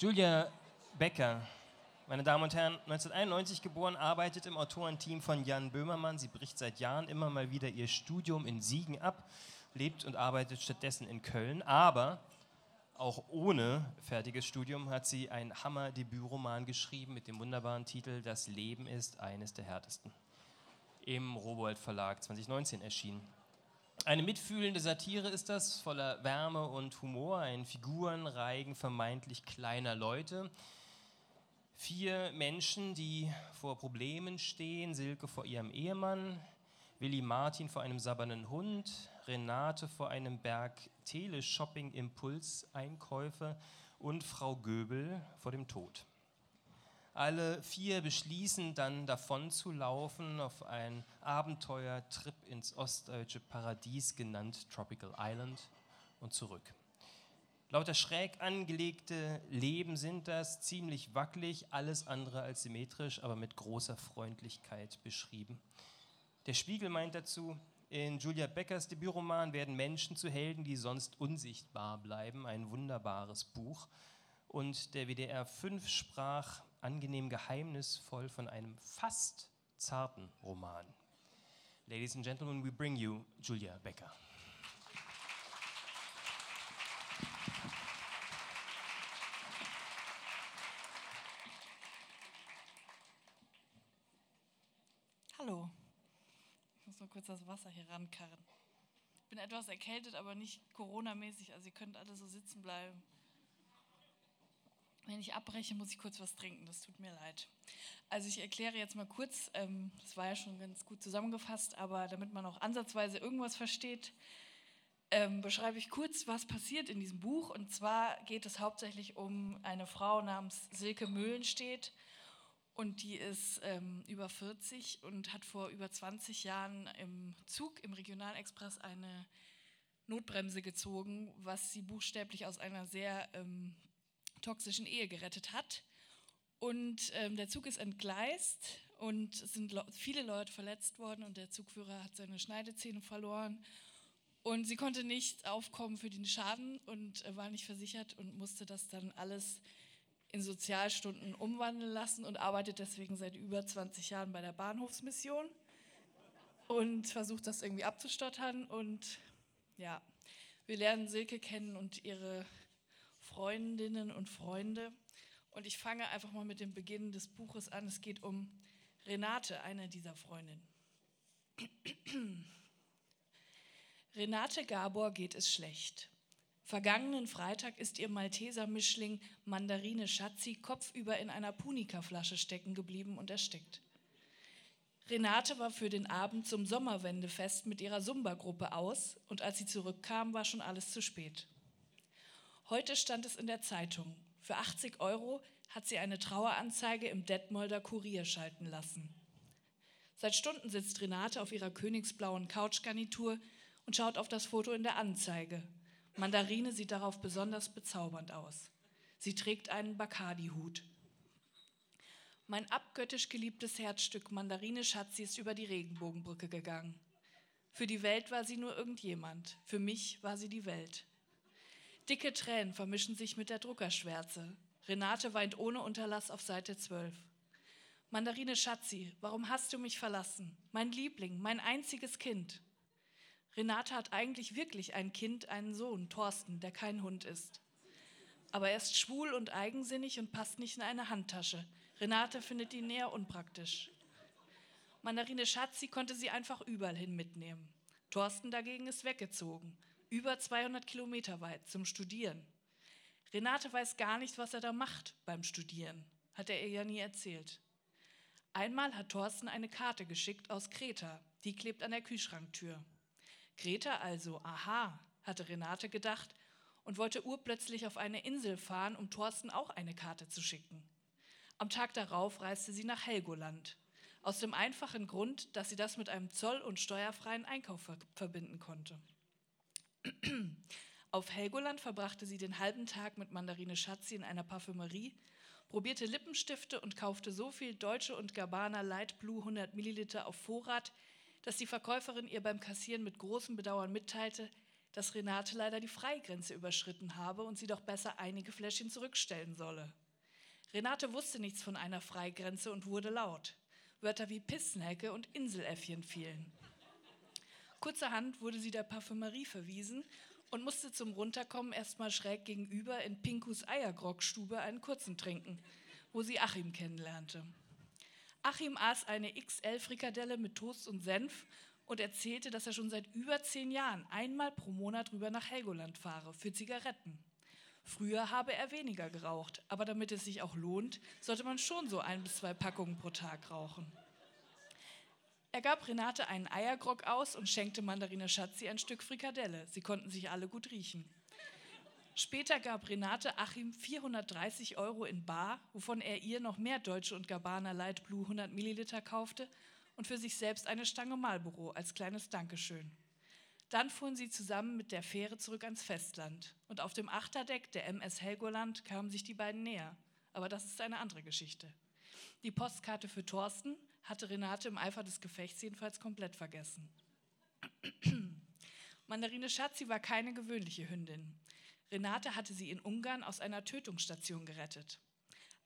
Julia Becker, meine Damen und Herren, 1991 geboren, arbeitet im Autorenteam von Jan Böhmermann. Sie bricht seit Jahren immer mal wieder ihr Studium in Siegen ab, lebt und arbeitet stattdessen in Köln. Aber auch ohne fertiges Studium hat sie ein Hammer-Debütroman geschrieben mit dem wunderbaren Titel Das Leben ist eines der härtesten. Im Robold Verlag 2019 erschienen. Eine mitfühlende Satire ist das, voller Wärme und Humor, ein Figurenreigen vermeintlich kleiner Leute. Vier Menschen, die vor Problemen stehen, Silke vor ihrem Ehemann, Willi Martin vor einem sabbernden Hund, Renate vor einem Berg Teleshopping-Impulseinkäufe und Frau Göbel vor dem Tod. Alle vier beschließen dann davon zu laufen auf einen Abenteuertrip ins ostdeutsche Paradies genannt Tropical Island und zurück. Lauter schräg angelegte Leben sind das, ziemlich wackelig, alles andere als symmetrisch, aber mit großer Freundlichkeit beschrieben. Der Spiegel meint dazu, in Julia Beckers Debütroman werden Menschen zu Helden, die sonst unsichtbar bleiben. Ein wunderbares Buch. Und der WDR 5 sprach angenehm geheimnisvoll von einem fast zarten Roman. Ladies and Gentlemen, we bring you Julia Becker. Hallo. Ich muss nur kurz das Wasser hier rankarren. Ich bin etwas erkältet, aber nicht Corona-mäßig, also ihr könnt alle so sitzen bleiben. Wenn ich abbreche, muss ich kurz was trinken. Das tut mir leid. Also ich erkläre jetzt mal kurz, ähm, das war ja schon ganz gut zusammengefasst, aber damit man auch ansatzweise irgendwas versteht, ähm, beschreibe ich kurz, was passiert in diesem Buch. Und zwar geht es hauptsächlich um eine Frau namens Silke Mühlenstedt. Und die ist ähm, über 40 und hat vor über 20 Jahren im Zug, im Regionalexpress, eine Notbremse gezogen, was sie buchstäblich aus einer sehr ähm, toxischen Ehe gerettet hat. Und ähm, der Zug ist entgleist und es sind viele Leute verletzt worden und der Zugführer hat seine Schneidezähne verloren. Und sie konnte nicht aufkommen für den Schaden und äh, war nicht versichert und musste das dann alles in Sozialstunden umwandeln lassen und arbeitet deswegen seit über 20 Jahren bei der Bahnhofsmission und versucht das irgendwie abzustottern. Und ja, wir lernen Silke kennen und ihre Freundinnen und Freunde. Und ich fange einfach mal mit dem Beginn des Buches an. Es geht um Renate, eine dieser Freundinnen. Renate Gabor geht es schlecht. Vergangenen Freitag ist ihr Malteser-Mischling Mandarine Schatzi kopfüber in einer Punika-Flasche stecken geblieben und erstickt. Renate war für den Abend zum Sommerwendefest mit ihrer Sumba-Gruppe aus und als sie zurückkam, war schon alles zu spät. Heute stand es in der Zeitung. Für 80 Euro hat sie eine Traueranzeige im Detmolder Kurier schalten lassen. Seit Stunden sitzt Renate auf ihrer königsblauen Couchgarnitur und schaut auf das Foto in der Anzeige. Mandarine sieht darauf besonders bezaubernd aus. Sie trägt einen Bacardi-Hut. Mein abgöttisch geliebtes Herzstück Mandarine Schatzi ist über die Regenbogenbrücke gegangen. Für die Welt war sie nur irgendjemand. Für mich war sie die Welt. Dicke Tränen vermischen sich mit der Druckerschwärze. Renate weint ohne Unterlass auf Seite 12. Mandarine Schatzi, warum hast du mich verlassen? Mein Liebling, mein einziges Kind. Renate hat eigentlich wirklich ein Kind, einen Sohn, Thorsten, der kein Hund ist. Aber er ist schwul und eigensinnig und passt nicht in eine Handtasche. Renate findet ihn eher unpraktisch. Mandarine Schatzi konnte sie einfach überall hin mitnehmen. Thorsten dagegen ist weggezogen über 200 Kilometer weit zum Studieren. Renate weiß gar nicht, was er da macht beim Studieren, hat er ihr ja nie erzählt. Einmal hat Thorsten eine Karte geschickt aus Kreta, die klebt an der Kühlschranktür. Kreta also, aha, hatte Renate gedacht und wollte urplötzlich auf eine Insel fahren, um Thorsten auch eine Karte zu schicken. Am Tag darauf reiste sie nach Helgoland, aus dem einfachen Grund, dass sie das mit einem zoll- und steuerfreien Einkauf verbinden konnte. Auf Helgoland verbrachte sie den halben Tag mit Mandarine Schatzi in einer Parfümerie, probierte Lippenstifte und kaufte so viel Deutsche und Gabbana Light Blue 100 Milliliter auf Vorrat, dass die Verkäuferin ihr beim Kassieren mit großem Bedauern mitteilte, dass Renate leider die Freigrenze überschritten habe und sie doch besser einige Fläschchen zurückstellen solle. Renate wusste nichts von einer Freigrenze und wurde laut. Wörter wie Pissnelke und Inseläffchen fielen. Kurzerhand wurde sie der Parfümerie verwiesen und musste zum Runterkommen erstmal schräg gegenüber in Pinkus Eiergrockstube einen kurzen trinken, wo sie Achim kennenlernte. Achim aß eine XL-Frikadelle mit Toast und Senf und erzählte, dass er schon seit über zehn Jahren einmal pro Monat rüber nach Helgoland fahre für Zigaretten. Früher habe er weniger geraucht, aber damit es sich auch lohnt, sollte man schon so ein bis zwei Packungen pro Tag rauchen. Er gab Renate einen Eiergrog aus und schenkte Mandarine Schatzi ein Stück Frikadelle. Sie konnten sich alle gut riechen. Später gab Renate Achim 430 Euro in Bar, wovon er ihr noch mehr Deutsche und Gabbana Light Blue 100 Milliliter kaufte und für sich selbst eine Stange Marlboro als kleines Dankeschön. Dann fuhren sie zusammen mit der Fähre zurück ans Festland. Und auf dem Achterdeck der MS Helgoland kamen sich die beiden näher. Aber das ist eine andere Geschichte. Die Postkarte für Thorsten hatte Renate im Eifer des Gefechts jedenfalls komplett vergessen. Mandarine Schatzi war keine gewöhnliche Hündin. Renate hatte sie in Ungarn aus einer Tötungsstation gerettet.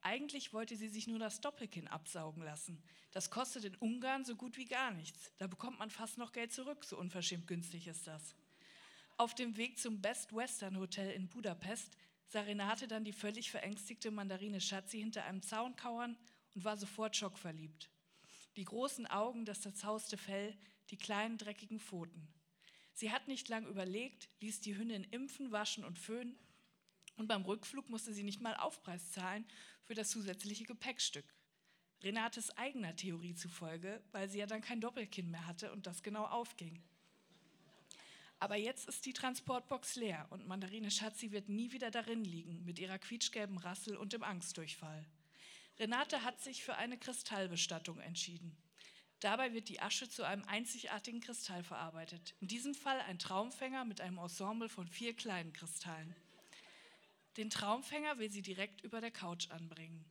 Eigentlich wollte sie sich nur das Doppelkinn absaugen lassen. Das kostet in Ungarn so gut wie gar nichts. Da bekommt man fast noch Geld zurück, so unverschämt günstig ist das. Auf dem Weg zum Best Western Hotel in Budapest sah Renate dann die völlig verängstigte Mandarine Schatzi hinter einem Zaun kauern und war sofort schockverliebt. Die großen Augen, das zerzauste Fell, die kleinen dreckigen Pfoten. Sie hat nicht lang überlegt, ließ die Hündin impfen, waschen und föhnen und beim Rückflug musste sie nicht mal Aufpreis zahlen für das zusätzliche Gepäckstück. Renates eigener Theorie zufolge, weil sie ja dann kein Doppelkinn mehr hatte und das genau aufging. Aber jetzt ist die Transportbox leer und Mandarine Schatzi wird nie wieder darin liegen, mit ihrer quietschgelben Rassel und dem Angstdurchfall. Renate hat sich für eine Kristallbestattung entschieden. Dabei wird die Asche zu einem einzigartigen Kristall verarbeitet. In diesem Fall ein Traumfänger mit einem Ensemble von vier kleinen Kristallen. Den Traumfänger will sie direkt über der Couch anbringen.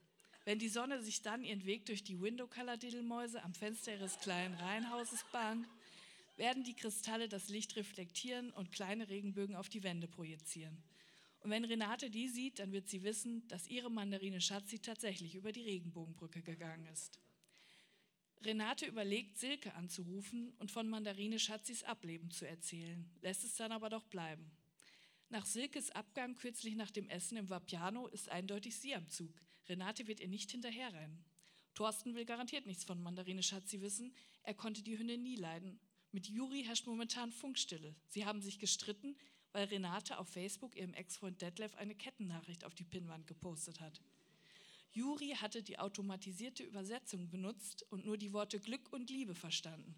Wenn die Sonne sich dann ihren Weg durch die Window-Color-Diddlemäuse am Fenster ihres kleinen Reihenhauses bahnt, werden die Kristalle das Licht reflektieren und kleine Regenbögen auf die Wände projizieren. Und wenn Renate die sieht, dann wird sie wissen, dass ihre Mandarine Schatzi tatsächlich über die Regenbogenbrücke gegangen ist. Renate überlegt, Silke anzurufen und von Mandarine Schatzis Ableben zu erzählen, lässt es dann aber doch bleiben. Nach Silkes Abgang kürzlich nach dem Essen im Vapiano ist eindeutig sie am Zug. Renate wird ihr nicht hinterherrennen. Thorsten will garantiert nichts von Mandarine Schatzi wissen. Er konnte die Hündin nie leiden. Mit Juri herrscht momentan Funkstille. Sie haben sich gestritten, weil Renate auf Facebook ihrem Ex-Freund Detlef eine Kettennachricht auf die Pinnwand gepostet hat. Juri hatte die automatisierte Übersetzung benutzt und nur die Worte Glück und Liebe verstanden.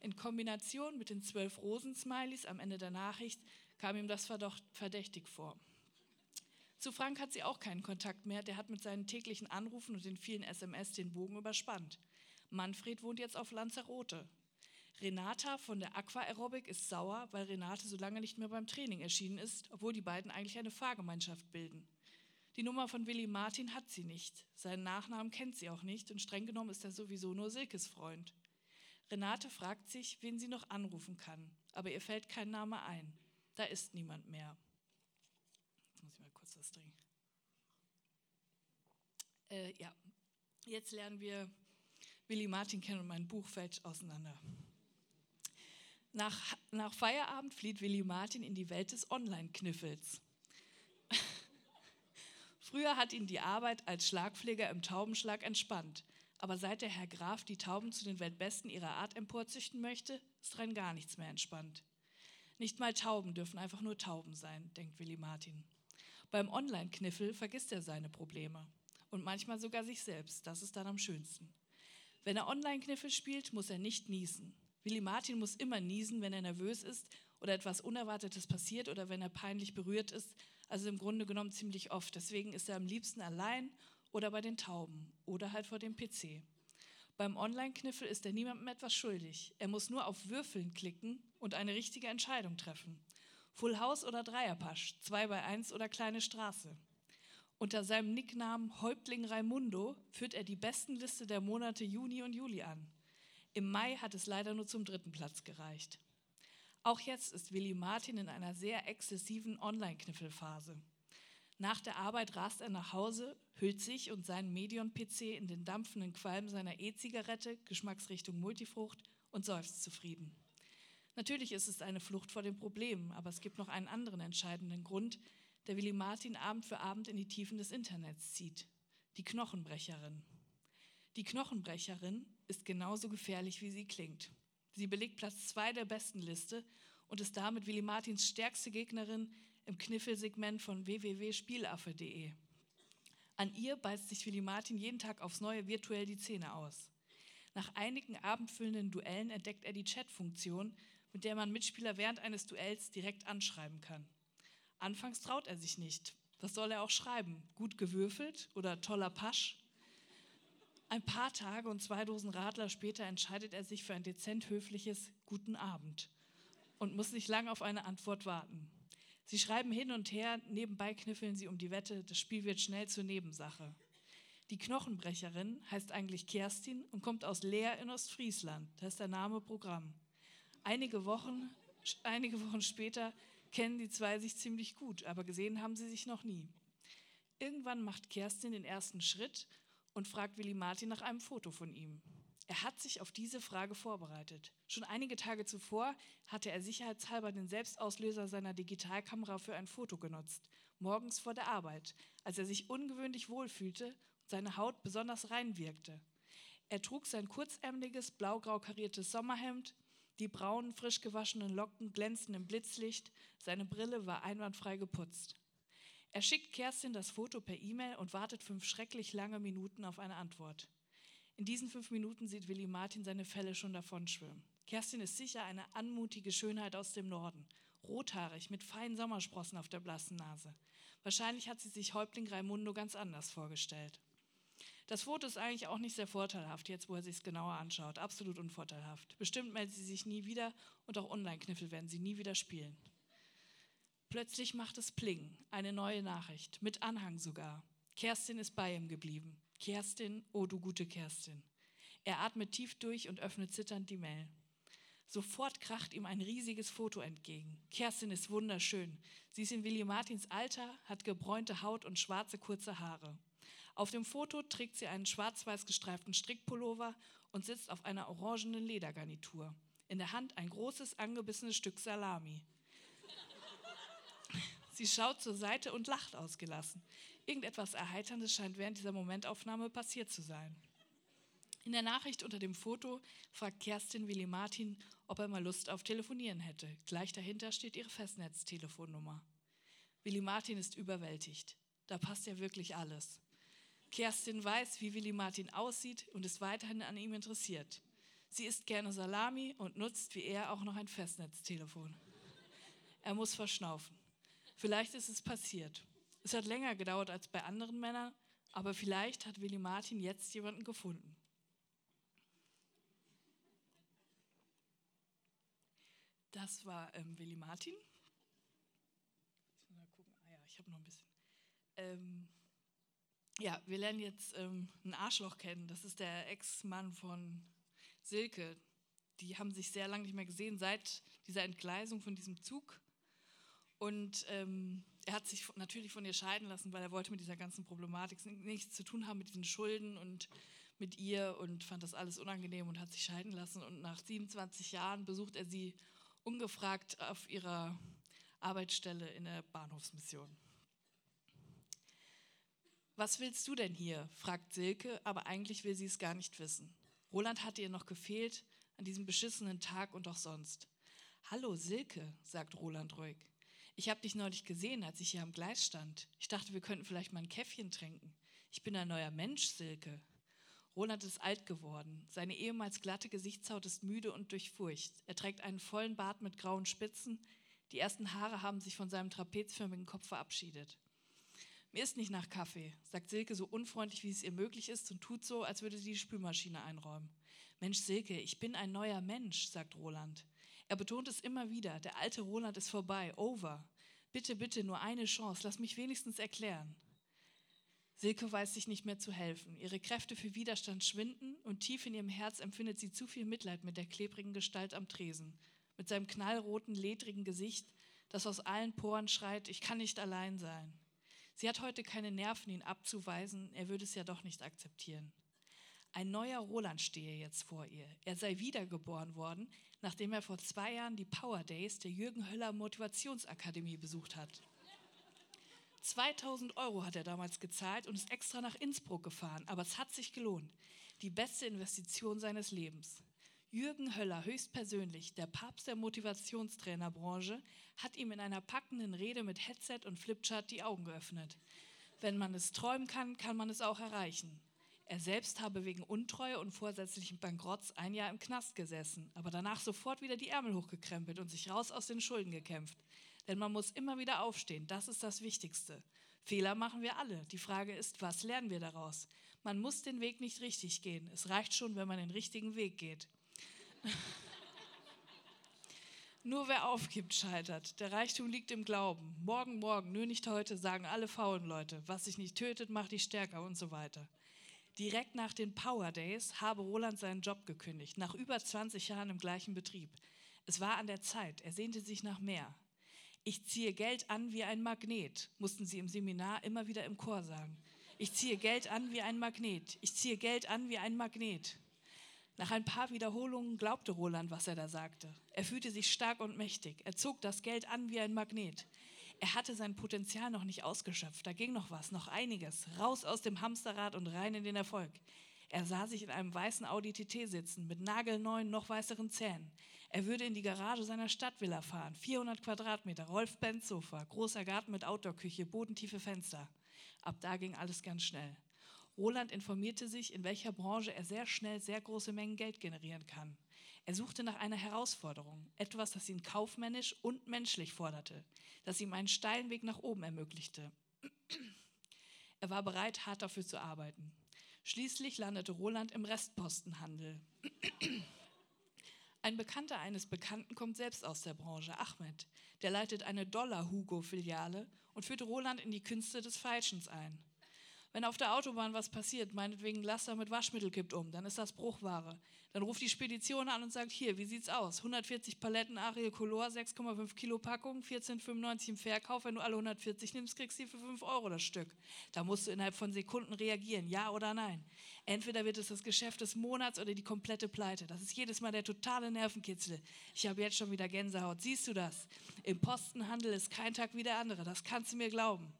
In Kombination mit den zwölf Rosen-Smileys am Ende der Nachricht kam ihm das verdächtig vor. Zu Frank hat sie auch keinen Kontakt mehr. Der hat mit seinen täglichen Anrufen und den vielen SMS den Bogen überspannt. Manfred wohnt jetzt auf Lanzarote. Renata von der Aqua Aerobic ist sauer, weil Renate so lange nicht mehr beim Training erschienen ist, obwohl die beiden eigentlich eine Fahrgemeinschaft bilden. Die Nummer von Willi Martin hat sie nicht. Seinen Nachnamen kennt sie auch nicht und streng genommen ist er sowieso nur Silkes Freund. Renate fragt sich, wen sie noch anrufen kann, aber ihr fällt kein Name ein. Da ist niemand mehr. Jetzt muss ich mal kurz das trinken. Äh, ja, jetzt lernen wir Willi Martin kennen und mein Buch fällt auseinander. Nach, nach Feierabend flieht Willi Martin in die Welt des Online-Kniffels. Früher hat ihn die Arbeit als Schlagpfleger im Taubenschlag entspannt. Aber seit der Herr Graf die Tauben zu den Weltbesten ihrer Art emporzüchten möchte, ist rein gar nichts mehr entspannt. Nicht mal Tauben dürfen einfach nur Tauben sein, denkt Willi Martin. Beim Online-Kniffel vergisst er seine Probleme und manchmal sogar sich selbst. Das ist dann am schönsten. Wenn er Online-Kniffel spielt, muss er nicht niesen. Willi Martin muss immer niesen, wenn er nervös ist oder etwas Unerwartetes passiert oder wenn er peinlich berührt ist. Also im Grunde genommen ziemlich oft. Deswegen ist er am liebsten allein oder bei den Tauben oder halt vor dem PC. Beim Online-Kniffel ist er niemandem etwas schuldig. Er muss nur auf Würfeln klicken und eine richtige Entscheidung treffen. Full House oder Dreierpasch, zwei bei eins oder kleine Straße. Unter seinem Nicknamen Häuptling Raimundo führt er die besten Liste der Monate Juni und Juli an. Im Mai hat es leider nur zum dritten Platz gereicht. Auch jetzt ist Willi Martin in einer sehr exzessiven Online-Kniffelphase. Nach der Arbeit rast er nach Hause, hüllt sich und seinen Medion-PC in den dampfenden Qualm seiner E-Zigarette, Geschmacksrichtung Multifrucht und seufzt zufrieden. Natürlich ist es eine Flucht vor den Problemen, aber es gibt noch einen anderen entscheidenden Grund, der Willi Martin Abend für Abend in die Tiefen des Internets zieht. Die Knochenbrecherin. Die Knochenbrecherin ist genauso gefährlich, wie sie klingt. Sie belegt Platz zwei der besten Liste und ist damit Willi Martins stärkste Gegnerin im Kniffelsegment von www.spielaffe.de. An ihr beißt sich Willi Martin jeden Tag aufs Neue virtuell die Zähne aus. Nach einigen abendfüllenden Duellen entdeckt er die Chat-Funktion, mit der man Mitspieler während eines Duells direkt anschreiben kann. Anfangs traut er sich nicht. Was soll er auch schreiben? Gut gewürfelt oder toller Pasch? Ein paar Tage und zwei Dosen Radler später entscheidet er sich für ein dezent höfliches Guten Abend und muss nicht lange auf eine Antwort warten. Sie schreiben hin und her, nebenbei kniffeln sie um die Wette, das Spiel wird schnell zur Nebensache. Die Knochenbrecherin heißt eigentlich Kerstin und kommt aus Leer in Ostfriesland. Das ist der Name Programm. Einige Wochen, einige Wochen später kennen die zwei sich ziemlich gut, aber gesehen haben sie sich noch nie. Irgendwann macht Kerstin den ersten Schritt und fragt Willi Martin nach einem Foto von ihm. Er hat sich auf diese Frage vorbereitet. Schon einige Tage zuvor hatte er sicherheitshalber den Selbstauslöser seiner Digitalkamera für ein Foto genutzt, morgens vor der Arbeit, als er sich ungewöhnlich wohlfühlte und seine Haut besonders rein wirkte. Er trug sein kurzärmeliges, blaugrau kariertes Sommerhemd, die braunen, frisch gewaschenen Locken glänzten im Blitzlicht, seine Brille war einwandfrei geputzt. Er schickt Kerstin das Foto per E-Mail und wartet fünf schrecklich lange Minuten auf eine Antwort. In diesen fünf Minuten sieht Willi Martin seine Fälle schon davonschwimmen. Kerstin ist sicher eine anmutige Schönheit aus dem Norden, rothaarig mit feinen Sommersprossen auf der blassen Nase. Wahrscheinlich hat sie sich Häuptling Raimundo ganz anders vorgestellt. Das Foto ist eigentlich auch nicht sehr vorteilhaft, jetzt wo er sich es genauer anschaut. Absolut unvorteilhaft. Bestimmt meldet sie sich nie wieder und auch Online-Kniffel werden sie nie wieder spielen. Plötzlich macht es Pling, eine neue Nachricht, mit Anhang sogar. Kerstin ist bei ihm geblieben. Kerstin, oh du gute Kerstin. Er atmet tief durch und öffnet zitternd die Mail. Sofort kracht ihm ein riesiges Foto entgegen. Kerstin ist wunderschön. Sie ist in Willi Martins Alter, hat gebräunte Haut und schwarze kurze Haare. Auf dem Foto trägt sie einen schwarz-weiß gestreiften Strickpullover und sitzt auf einer orangenen Ledergarnitur. In der Hand ein großes, angebissenes Stück Salami. Sie schaut zur Seite und lacht ausgelassen. Irgendetwas Erheiterndes scheint während dieser Momentaufnahme passiert zu sein. In der Nachricht unter dem Foto fragt Kerstin Willi Martin, ob er mal Lust auf Telefonieren hätte. Gleich dahinter steht ihre Festnetztelefonnummer. Willi Martin ist überwältigt. Da passt ja wirklich alles. Kerstin weiß, wie Willi Martin aussieht und ist weiterhin an ihm interessiert. Sie isst gerne Salami und nutzt wie er auch noch ein Festnetztelefon. Er muss verschnaufen. Vielleicht ist es passiert. Es hat länger gedauert als bei anderen Männern, aber vielleicht hat Willi Martin jetzt jemanden gefunden. Das war ähm, Willi Martin. Mal gucken. Ah ja, ich habe noch ein bisschen. Ähm, ja, wir lernen jetzt ähm, einen Arschloch kennen. Das ist der Ex-Mann von Silke. Die haben sich sehr lange nicht mehr gesehen seit dieser Entgleisung von diesem Zug. Und ähm, er hat sich natürlich von ihr scheiden lassen, weil er wollte mit dieser ganzen Problematik nichts zu tun haben, mit diesen Schulden und mit ihr und fand das alles unangenehm und hat sich scheiden lassen. Und nach 27 Jahren besucht er sie ungefragt auf ihrer Arbeitsstelle in der Bahnhofsmission. Was willst du denn hier? fragt Silke, aber eigentlich will sie es gar nicht wissen. Roland hatte ihr noch gefehlt an diesem beschissenen Tag und auch sonst. Hallo Silke, sagt Roland ruhig. Ich habe dich neulich gesehen, als ich hier am Gleis stand. Ich dachte, wir könnten vielleicht mal ein Käffchen trinken. Ich bin ein neuer Mensch, Silke. Roland ist alt geworden. Seine ehemals glatte Gesichtshaut ist müde und durchfurcht. Er trägt einen vollen Bart mit grauen Spitzen. Die ersten Haare haben sich von seinem trapezförmigen Kopf verabschiedet. Mir ist nicht nach Kaffee, sagt Silke so unfreundlich, wie es ihr möglich ist und tut so, als würde sie die Spülmaschine einräumen. Mensch, Silke, ich bin ein neuer Mensch, sagt Roland. Er betont es immer wieder. Der alte Roland ist vorbei. Over. Bitte, bitte, nur eine Chance. Lass mich wenigstens erklären. Silke weiß sich nicht mehr zu helfen. Ihre Kräfte für Widerstand schwinden und tief in ihrem Herz empfindet sie zu viel Mitleid mit der klebrigen Gestalt am Tresen. mit seinem knallroten, ledrigen Gesicht, das aus allen Poren schreit, ich kann nicht allein sein. Sie hat heute keine Nerven, ihn abzuweisen, er würde es ja doch nicht akzeptieren. Ein neuer Roland stehe jetzt vor ihr. Er sei wiedergeboren worden, nachdem er vor zwei Jahren die Power Days der Jürgen Höller Motivationsakademie besucht hat. 2000 Euro hat er damals gezahlt und ist extra nach Innsbruck gefahren, aber es hat sich gelohnt. Die beste Investition seines Lebens. Jürgen Höller höchstpersönlich, der Papst der Motivationstrainerbranche, hat ihm in einer packenden Rede mit Headset und Flipchart die Augen geöffnet. Wenn man es träumen kann, kann man es auch erreichen. Er selbst habe wegen Untreue und vorsätzlichen Bankrotts ein Jahr im Knast gesessen, aber danach sofort wieder die Ärmel hochgekrempelt und sich raus aus den Schulden gekämpft. Denn man muss immer wieder aufstehen, das ist das Wichtigste. Fehler machen wir alle. Die Frage ist, was lernen wir daraus? Man muss den Weg nicht richtig gehen. Es reicht schon, wenn man den richtigen Weg geht. Nur wer aufgibt, scheitert. Der Reichtum liegt im Glauben. Morgen, morgen, nur nicht heute, sagen alle faulen Leute. Was sich nicht tötet, macht dich stärker und so weiter. Direkt nach den Power Days habe Roland seinen Job gekündigt, nach über 20 Jahren im gleichen Betrieb. Es war an der Zeit, er sehnte sich nach mehr. Ich ziehe Geld an wie ein Magnet, mussten sie im Seminar immer wieder im Chor sagen. Ich ziehe Geld an wie ein Magnet. Ich ziehe Geld an wie ein Magnet. Nach ein paar Wiederholungen glaubte Roland, was er da sagte. Er fühlte sich stark und mächtig. Er zog das Geld an wie ein Magnet. Er hatte sein Potenzial noch nicht ausgeschöpft. Da ging noch was, noch einiges. Raus aus dem Hamsterrad und rein in den Erfolg. Er sah sich in einem weißen Audi TT sitzen, mit nagelneuen, noch weißeren Zähnen. Er würde in die Garage seiner Stadtvilla fahren. 400 Quadratmeter, Rolf-Benz-Sofa, großer Garten mit Outdoor-Küche, bodentiefe Fenster. Ab da ging alles ganz schnell. Roland informierte sich, in welcher Branche er sehr schnell sehr große Mengen Geld generieren kann. Er suchte nach einer Herausforderung, etwas, das ihn kaufmännisch und menschlich forderte, das ihm einen steilen Weg nach oben ermöglichte. Er war bereit, hart dafür zu arbeiten. Schließlich landete Roland im Restpostenhandel. Ein Bekannter eines Bekannten kommt selbst aus der Branche, Ahmed. Der leitet eine Dollar-Hugo-Filiale und führte Roland in die Künste des Falschens ein. Wenn auf der Autobahn was passiert, meinetwegen Laster mit Waschmittel kippt um, dann ist das Bruchware. Dann ruft die Spedition an und sagt, hier, wie sieht's aus? 140 Paletten Ariel Color, 6,5 Kilo Packung, 14,95 im Verkauf. Wenn du alle 140 nimmst, kriegst du sie für 5 Euro das Stück. Da musst du innerhalb von Sekunden reagieren, ja oder nein. Entweder wird es das Geschäft des Monats oder die komplette Pleite. Das ist jedes Mal der totale Nervenkitzel. Ich habe jetzt schon wieder Gänsehaut. Siehst du das? Im Postenhandel ist kein Tag wie der andere. Das kannst du mir glauben.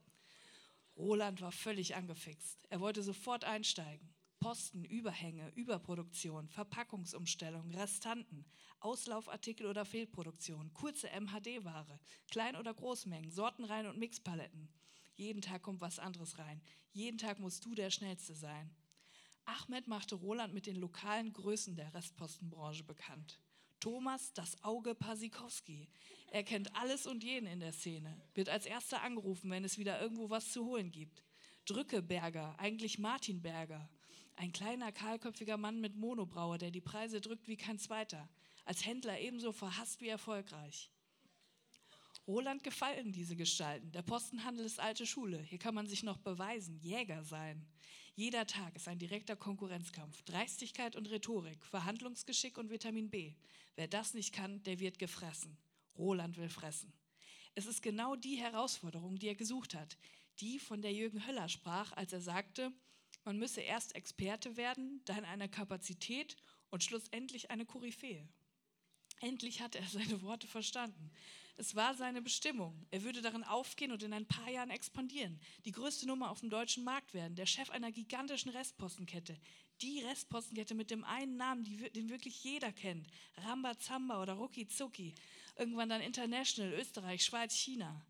Roland war völlig angefixt. Er wollte sofort einsteigen. Posten, Überhänge, Überproduktion, Verpackungsumstellung, Restanten, Auslaufartikel oder Fehlproduktion, kurze MHD-Ware, Klein- oder Großmengen, Sortenreihen und Mixpaletten. Jeden Tag kommt was anderes rein. Jeden Tag musst du der Schnellste sein. Ahmed machte Roland mit den lokalen Größen der Restpostenbranche bekannt. Thomas das Auge Pasikowski. Er kennt alles und jeden in der Szene, wird als erster angerufen, wenn es wieder irgendwo was zu holen gibt. Drückeberger, eigentlich Martin Berger. Ein kleiner, kahlköpfiger Mann mit Monobraue, der die Preise drückt wie kein zweiter. Als Händler ebenso verhasst wie erfolgreich. Roland gefallen diese Gestalten. Der Postenhandel ist alte Schule. Hier kann man sich noch beweisen, Jäger sein. Jeder Tag ist ein direkter Konkurrenzkampf. Dreistigkeit und Rhetorik, Verhandlungsgeschick und Vitamin B. Wer das nicht kann, der wird gefressen. Roland will fressen. Es ist genau die Herausforderung, die er gesucht hat. Die, von der Jürgen Höller sprach, als er sagte, man müsse erst Experte werden, dann eine Kapazität und schlussendlich eine Koryphäe. Endlich hatte er seine Worte verstanden. Es war seine Bestimmung. Er würde darin aufgehen und in ein paar Jahren expandieren. Die größte Nummer auf dem deutschen Markt werden. Der Chef einer gigantischen Restpostenkette. Die Restpostenkette mit dem einen Namen, den wirklich jeder kennt. Rambazamba oder Ruki Zuki. Irgendwann dann International, Österreich, Schweiz, China.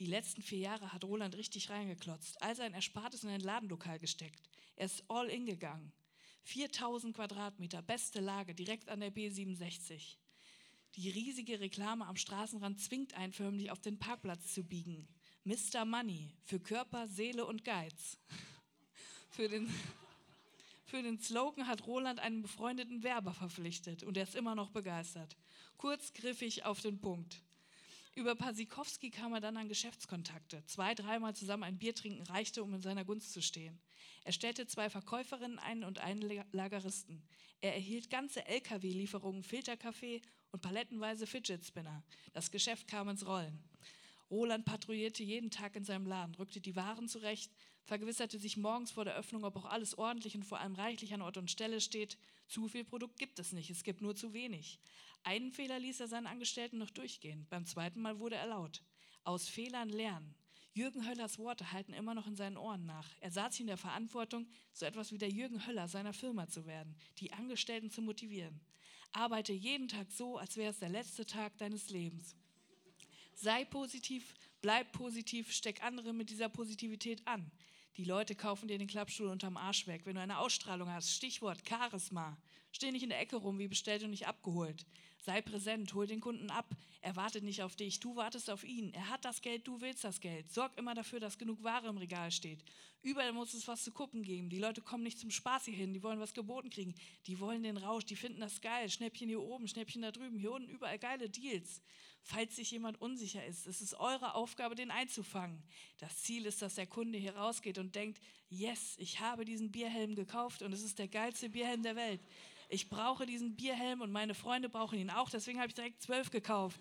Die letzten vier Jahre hat Roland richtig reingeklotzt. All sein Erspartes in ein Ladenlokal gesteckt. Er ist all in gegangen. 4000 Quadratmeter, beste Lage, direkt an der B67. Die riesige Reklame am Straßenrand zwingt einen förmlich auf den Parkplatz zu biegen. Mr. Money für Körper, Seele und Geiz. Für den, für den Slogan hat Roland einen befreundeten Werber verpflichtet und er ist immer noch begeistert. Kurz, griffig, auf den Punkt. Über Pasikowski kam er dann an Geschäftskontakte. Zwei, dreimal zusammen ein Bier trinken reichte, um in seiner Gunst zu stehen. Er stellte zwei Verkäuferinnen ein und einen Lageristen. Er erhielt ganze LKW-Lieferungen Filterkaffee und palettenweise Fidget Spinner. Das Geschäft kam ins Rollen. Roland patrouillierte jeden Tag in seinem Laden, rückte die Waren zurecht, vergewisserte sich morgens vor der Öffnung, ob auch alles ordentlich und vor allem reichlich an Ort und Stelle steht. Zu viel Produkt gibt es nicht, es gibt nur zu wenig. Einen Fehler ließ er seinen Angestellten noch durchgehen. Beim zweiten Mal wurde er laut. Aus Fehlern lernen. Jürgen Höllers Worte halten immer noch in seinen Ohren nach. Er sah sich in der Verantwortung, so etwas wie der Jürgen Höller seiner Firma zu werden, die Angestellten zu motivieren. Arbeite jeden Tag so, als wäre es der letzte Tag deines Lebens. Sei positiv, bleib positiv, steck andere mit dieser Positivität an. Die Leute kaufen dir den Klappstuhl unterm Arsch weg, wenn du eine Ausstrahlung hast. Stichwort Charisma. Steh nicht in der Ecke rum, wie bestellt und nicht abgeholt. Sei präsent, hol den Kunden ab. Er wartet nicht auf dich, du wartest auf ihn. Er hat das Geld, du willst das Geld. Sorg immer dafür, dass genug Ware im Regal steht. Überall muss es was zu gucken geben. Die Leute kommen nicht zum Spaß hier hin, die wollen was geboten kriegen. Die wollen den Rausch, die finden das geil. Schnäppchen hier oben, Schnäppchen da drüben, hier unten, überall geile Deals. Falls sich jemand unsicher ist, es ist eure Aufgabe, den einzufangen. Das Ziel ist, dass der Kunde hier rausgeht und denkt, yes, ich habe diesen Bierhelm gekauft und es ist der geilste Bierhelm der Welt ich brauche diesen Bierhelm und meine Freunde brauchen ihn auch, deswegen habe ich direkt zwölf gekauft.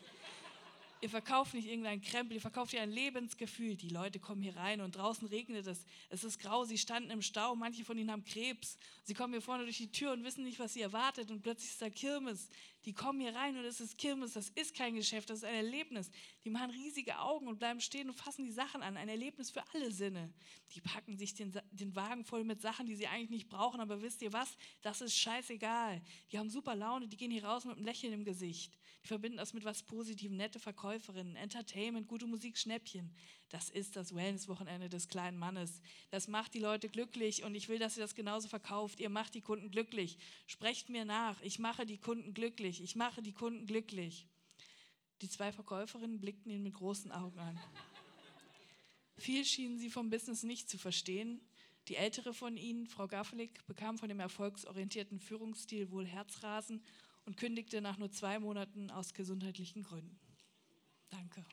Ihr verkauft nicht irgendeinen Krempel, ihr verkauft ihr ein Lebensgefühl. Die Leute kommen hier rein und draußen regnet es. Es ist grau, sie standen im Stau, manche von ihnen haben Krebs. Sie kommen hier vorne durch die Tür und wissen nicht, was sie erwartet und plötzlich ist da Kirmes. Die kommen hier rein und es ist Kirmes, das ist kein Geschäft, das ist ein Erlebnis. Die machen riesige Augen und bleiben stehen und fassen die Sachen an. Ein Erlebnis für alle Sinne. Die packen sich den, den Wagen voll mit Sachen, die sie eigentlich nicht brauchen, aber wisst ihr was? Das ist scheißegal. Die haben super Laune, die gehen hier raus mit einem Lächeln im Gesicht. Die verbinden das mit was Positivem, nette Verkäuferinnen, Entertainment, gute Musik, Schnäppchen. Das ist das Wellness-Wochenende des kleinen Mannes. Das macht die Leute glücklich und ich will, dass ihr das genauso verkauft. Ihr macht die Kunden glücklich. Sprecht mir nach. Ich mache die Kunden glücklich glücklich, ich mache die Kunden glücklich. Die zwei Verkäuferinnen blickten ihn mit großen Augen an. Viel schienen sie vom Business nicht zu verstehen. Die ältere von ihnen, Frau Gaffelig, bekam von dem erfolgsorientierten Führungsstil wohl Herzrasen und kündigte nach nur zwei Monaten aus gesundheitlichen Gründen. Danke.